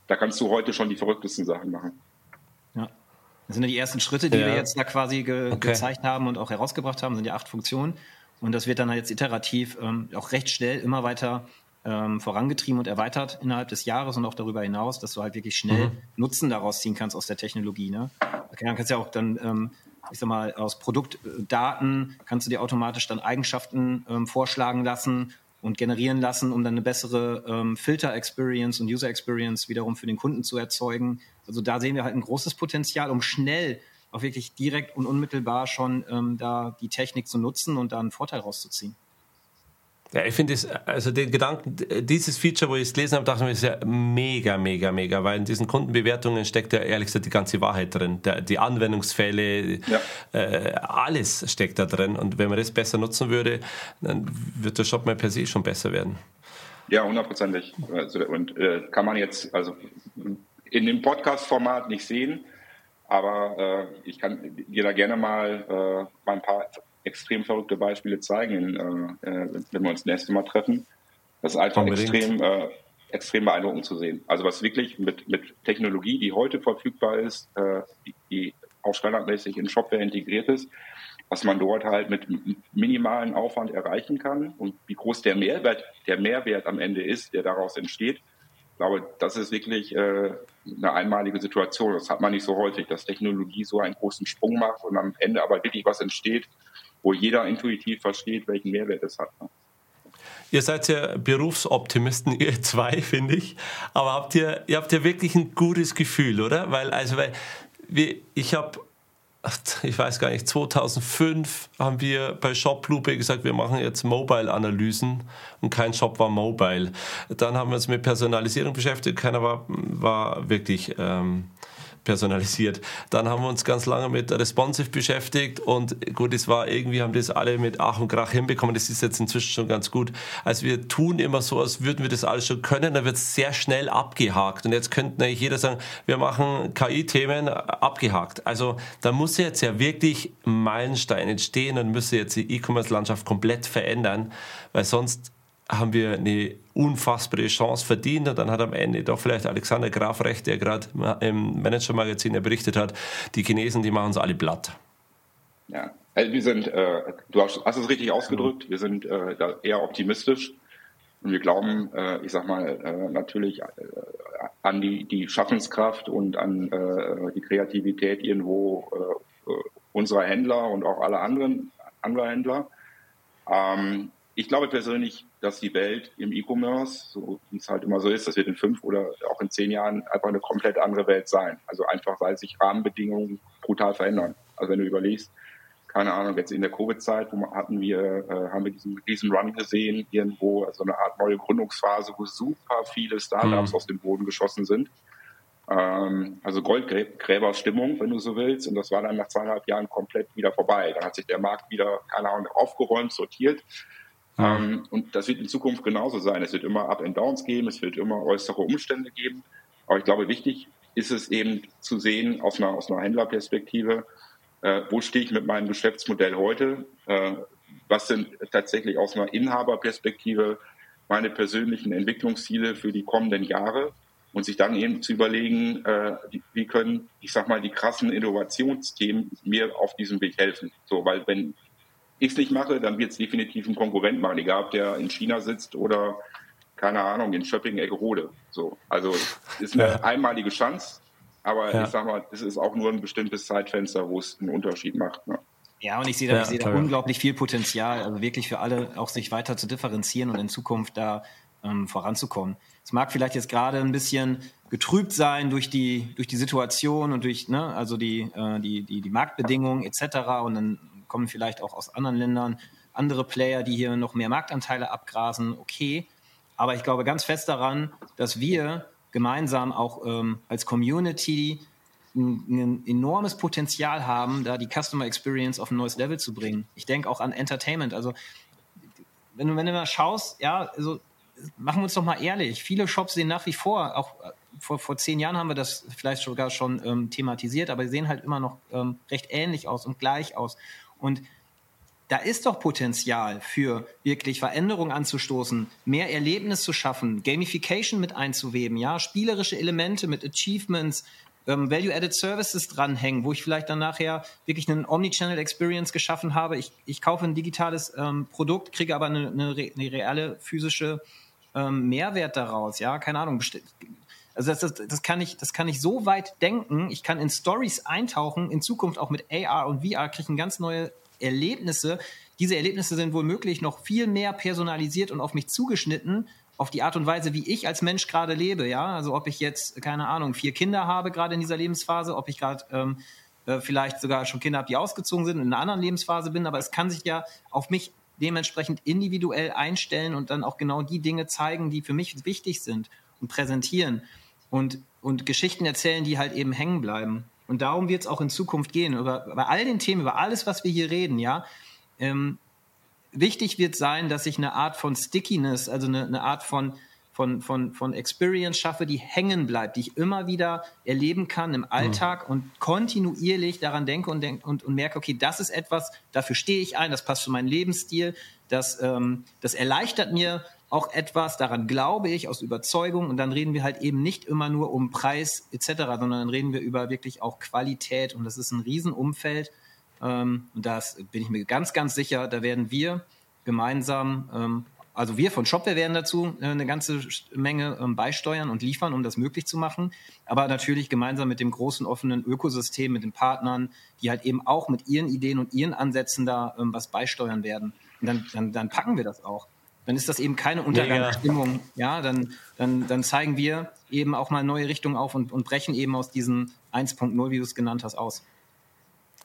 da kannst du heute schon die verrücktesten Sachen machen. Ja. Das sind ja die ersten Schritte, die ja. wir jetzt da quasi ge okay. gezeigt haben und auch herausgebracht haben, sind ja acht Funktionen. Und das wird dann jetzt iterativ ähm, auch recht schnell immer weiter ähm, vorangetrieben und erweitert innerhalb des Jahres und auch darüber hinaus, dass du halt wirklich schnell mhm. Nutzen daraus ziehen kannst aus der Technologie. Ne? Dann kannst du ja auch dann, ähm, ich sag mal, aus Produktdaten kannst du dir automatisch dann Eigenschaften ähm, vorschlagen lassen und generieren lassen, um dann eine bessere ähm, Filter-Experience und User-Experience wiederum für den Kunden zu erzeugen. Also da sehen wir halt ein großes Potenzial, um schnell auch wirklich direkt und unmittelbar schon ähm, da die Technik zu nutzen und da einen Vorteil rauszuziehen. Ja, ich finde es, also den Gedanken, dieses Feature, wo ich es gelesen habe, dachte ich mir, ist ja mega, mega, mega, weil in diesen Kundenbewertungen steckt ja ehrlich gesagt die ganze Wahrheit drin. Der, die Anwendungsfälle, ja. äh, alles steckt da drin. Und wenn man das besser nutzen würde, dann wird der Shop mal per se schon besser werden. Ja, hundertprozentig. Also, und äh, kann man jetzt, also in dem Podcast-Format nicht sehen, aber äh, ich kann dir da gerne mal, äh, mal ein paar extrem verrückte Beispiele zeigen, äh, äh, wenn wir uns das nächste Mal treffen. Das ist einfach extrem, äh, extrem beeindruckend zu sehen. Also was wirklich mit, mit Technologie, die heute verfügbar ist, äh, die, die auch standardmäßig in Shopware integriert ist, was man dort halt mit minimalen Aufwand erreichen kann und wie groß der Mehrwert, der Mehrwert am Ende ist, der daraus entsteht. Ich glaube, das ist wirklich äh, eine einmalige Situation. Das hat man nicht so häufig, dass Technologie so einen großen Sprung macht und am Ende aber wirklich was entsteht, wo jeder intuitiv versteht, welchen Mehrwert es hat. Ne? Ihr seid ja Berufsoptimisten, ihr zwei, finde ich. Aber habt ihr, ihr habt ja wirklich ein gutes Gefühl, oder? Weil, also, weil wir, ich habe, ich weiß gar nicht, 2005 haben wir bei Shoplupe gesagt, wir machen jetzt Mobile-Analysen und kein Shop war mobile. Dann haben wir uns mit Personalisierung beschäftigt, keiner war, war wirklich ähm, personalisiert. Dann haben wir uns ganz lange mit Responsive beschäftigt und gut, es war irgendwie, haben das alle mit Ach und Krach hinbekommen. Das ist jetzt inzwischen schon ganz gut. Also wir tun immer so, als würden wir das alles schon können, dann wird es sehr schnell abgehakt. Und jetzt könnte eigentlich jeder sagen, wir machen KI-Themen abgehakt. Also da muss jetzt ja wirklich Meilenstein entstehen und müsste jetzt die E-Commerce-Landschaft komplett verändern, weil sonst haben wir eine unfassbare Chance verdient und dann hat am Ende doch vielleicht Alexander Graf recht, der gerade im Manager-Magazin berichtet hat, die Chinesen, die machen uns alle platt. Ja, also wir sind, äh, du hast, hast, es richtig ausgedrückt, wir sind äh, eher optimistisch und wir glauben, äh, ich sag mal, äh, natürlich äh, an die, die Schaffenskraft und an äh, die Kreativität irgendwo unserer Händler und auch alle anderen anderer Händler. Ähm, ich glaube persönlich, dass die Welt im E-Commerce, so wie es halt immer so ist, das wird in fünf oder auch in zehn Jahren einfach eine komplett andere Welt sein. Also einfach, weil sich Rahmenbedingungen brutal verändern. Also wenn du überlegst, keine Ahnung, jetzt in der Covid-Zeit, wo hatten wir, äh, haben wir diesen, diesen Run gesehen, irgendwo, also eine Art neue Gründungsphase, wo super viele Startups mhm. aus dem Boden geschossen sind. Ähm, also Goldgräberstimmung, wenn du so willst. Und das war dann nach zweieinhalb Jahren komplett wieder vorbei. Dann hat sich der Markt wieder, keine Ahnung, aufgeräumt, sortiert. Ähm, und das wird in Zukunft genauso sein. Es wird immer Up and Downs geben, es wird immer äußere Umstände geben. Aber ich glaube, wichtig ist es eben zu sehen aus einer, aus einer Händlerperspektive, äh, wo stehe ich mit meinem Geschäftsmodell heute? Äh, was sind tatsächlich aus einer Inhaberperspektive meine persönlichen Entwicklungsziele für die kommenden Jahre? Und sich dann eben zu überlegen, äh, wie können, ich sag mal, die krassen Innovationsthemen mir auf diesem Weg helfen. So, weil wenn ich es nicht mache, dann wird es definitiv ein Konkurrent machen, egal ob der in China sitzt oder keine Ahnung, in Schöpping-Eckerode. So, also ist eine ja. einmalige Chance, aber ja. ich sag mal, es ist auch nur ein bestimmtes Zeitfenster, wo es einen Unterschied macht. Ne? Ja, und ich sehe da, ja, ich sehe da unglaublich viel Potenzial, also wirklich für alle auch sich weiter zu differenzieren und in Zukunft da ähm, voranzukommen. Es mag vielleicht jetzt gerade ein bisschen getrübt sein durch die durch die Situation und durch ne, also die äh, die die die Marktbedingungen etc. Und dann kommen vielleicht auch aus anderen Ländern andere Player, die hier noch mehr Marktanteile abgrasen, okay. Aber ich glaube ganz fest daran, dass wir gemeinsam auch ähm, als Community ein, ein, enormes Potenzial haben, da die Customer Experience auf ein neues Level zu bringen. Ich denke auch an Entertainment. Also wenn du, wenn du mal schaust, ja, also machen wir uns doch mal ehrlich. Viele Shops sehen nach wie vor, auch äh, vor, vor zehn Jahren haben wir das vielleicht sogar schon ähm, thematisiert, aber sie sehen halt immer noch ähm, recht ähnlich aus und gleich aus. Und da ist doch Potenzial für wirklich Veränderungen anzustoßen, mehr Erlebnis zu schaffen, Gamification mit einzuweben, ja, spielerische Elemente mit Achievements, ähm, Value-Added Services dranhängen, wo ich vielleicht dann nachher wirklich einen Omnichannel-Experience geschaffen habe. Ich, ich kaufe ein digitales ähm, Produkt, kriege aber eine, eine, eine reale physische ähm, Mehrwert daraus, ja, keine Ahnung. Also das, das, das, kann ich, das kann ich so weit denken. Ich kann in Stories eintauchen, in Zukunft auch mit AR und VR kriege ich ganz neue Erlebnisse. Diese Erlebnisse sind wohl möglich noch viel mehr personalisiert und auf mich zugeschnitten, auf die Art und Weise, wie ich als Mensch gerade lebe. Ja, also ob ich jetzt keine Ahnung vier Kinder habe gerade in dieser Lebensphase, ob ich gerade ähm, äh, vielleicht sogar schon Kinder habe, die ausgezogen sind und in einer anderen Lebensphase bin, aber es kann sich ja auf mich dementsprechend individuell einstellen und dann auch genau die Dinge zeigen, die für mich wichtig sind und präsentieren und, und Geschichten erzählen, die halt eben hängen bleiben. Und darum wird es auch in Zukunft gehen. Über, bei all den Themen, über alles, was wir hier reden, ja. Ähm, wichtig wird sein, dass ich eine Art von Stickiness, also eine, eine Art von, von, von, von Experience schaffe, die hängen bleibt, die ich immer wieder erleben kann im Alltag mhm. und kontinuierlich daran denke und, denk, und, und merke, okay, das ist etwas, dafür stehe ich ein, das passt zu meinem Lebensstil, das, ähm, das erleichtert mir auch etwas, daran glaube ich, aus Überzeugung. Und dann reden wir halt eben nicht immer nur um Preis etc., sondern dann reden wir über wirklich auch Qualität. Und das ist ein Riesenumfeld. Ähm, und da bin ich mir ganz, ganz sicher, da werden wir gemeinsam, ähm, also wir von Shopware werden dazu äh, eine ganze Menge ähm, beisteuern und liefern, um das möglich zu machen. Aber natürlich gemeinsam mit dem großen offenen Ökosystem, mit den Partnern, die halt eben auch mit ihren Ideen und ihren Ansätzen da ähm, was beisteuern werden. Und dann, dann, dann packen wir das auch dann ist das eben keine Untergangsstimmung. Ja, dann, dann, dann zeigen wir eben auch mal neue Richtungen auf und, und brechen eben aus diesen 1.0, wie du es genannt hast, aus.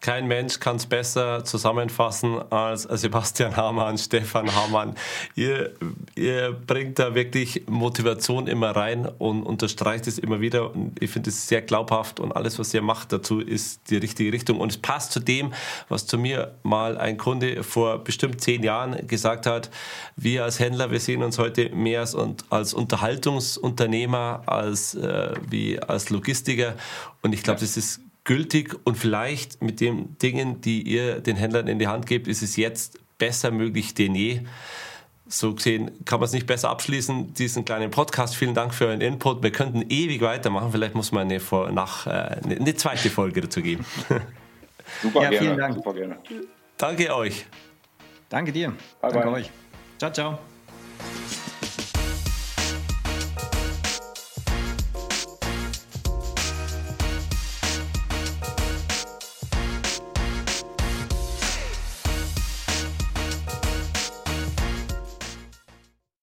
Kein Mensch kann es besser zusammenfassen als Sebastian Hamann, Stefan Hamann. Ihr, ihr bringt da wirklich Motivation immer rein und unterstreicht es immer wieder. Und ich finde es sehr glaubhaft und alles, was ihr macht dazu, ist die richtige Richtung. Und es passt zu dem, was zu mir mal ein Kunde vor bestimmt zehn Jahren gesagt hat. Wir als Händler, wir sehen uns heute mehr als, als Unterhaltungsunternehmer, als, äh, wie als Logistiker. Und ich glaube, das ist gültig und vielleicht mit den Dingen, die ihr den Händlern in die Hand gebt, ist es jetzt besser möglich denn je. So gesehen kann man es nicht besser abschließen, diesen kleinen Podcast. Vielen Dank für euren Input. Wir könnten ewig weitermachen. Vielleicht muss man eine, nach, äh, eine zweite Folge dazu geben. Super ja, gerne. Vielen Dank. Super gerne. Danke euch. Danke dir. Bye Danke bye. euch. Ciao, ciao.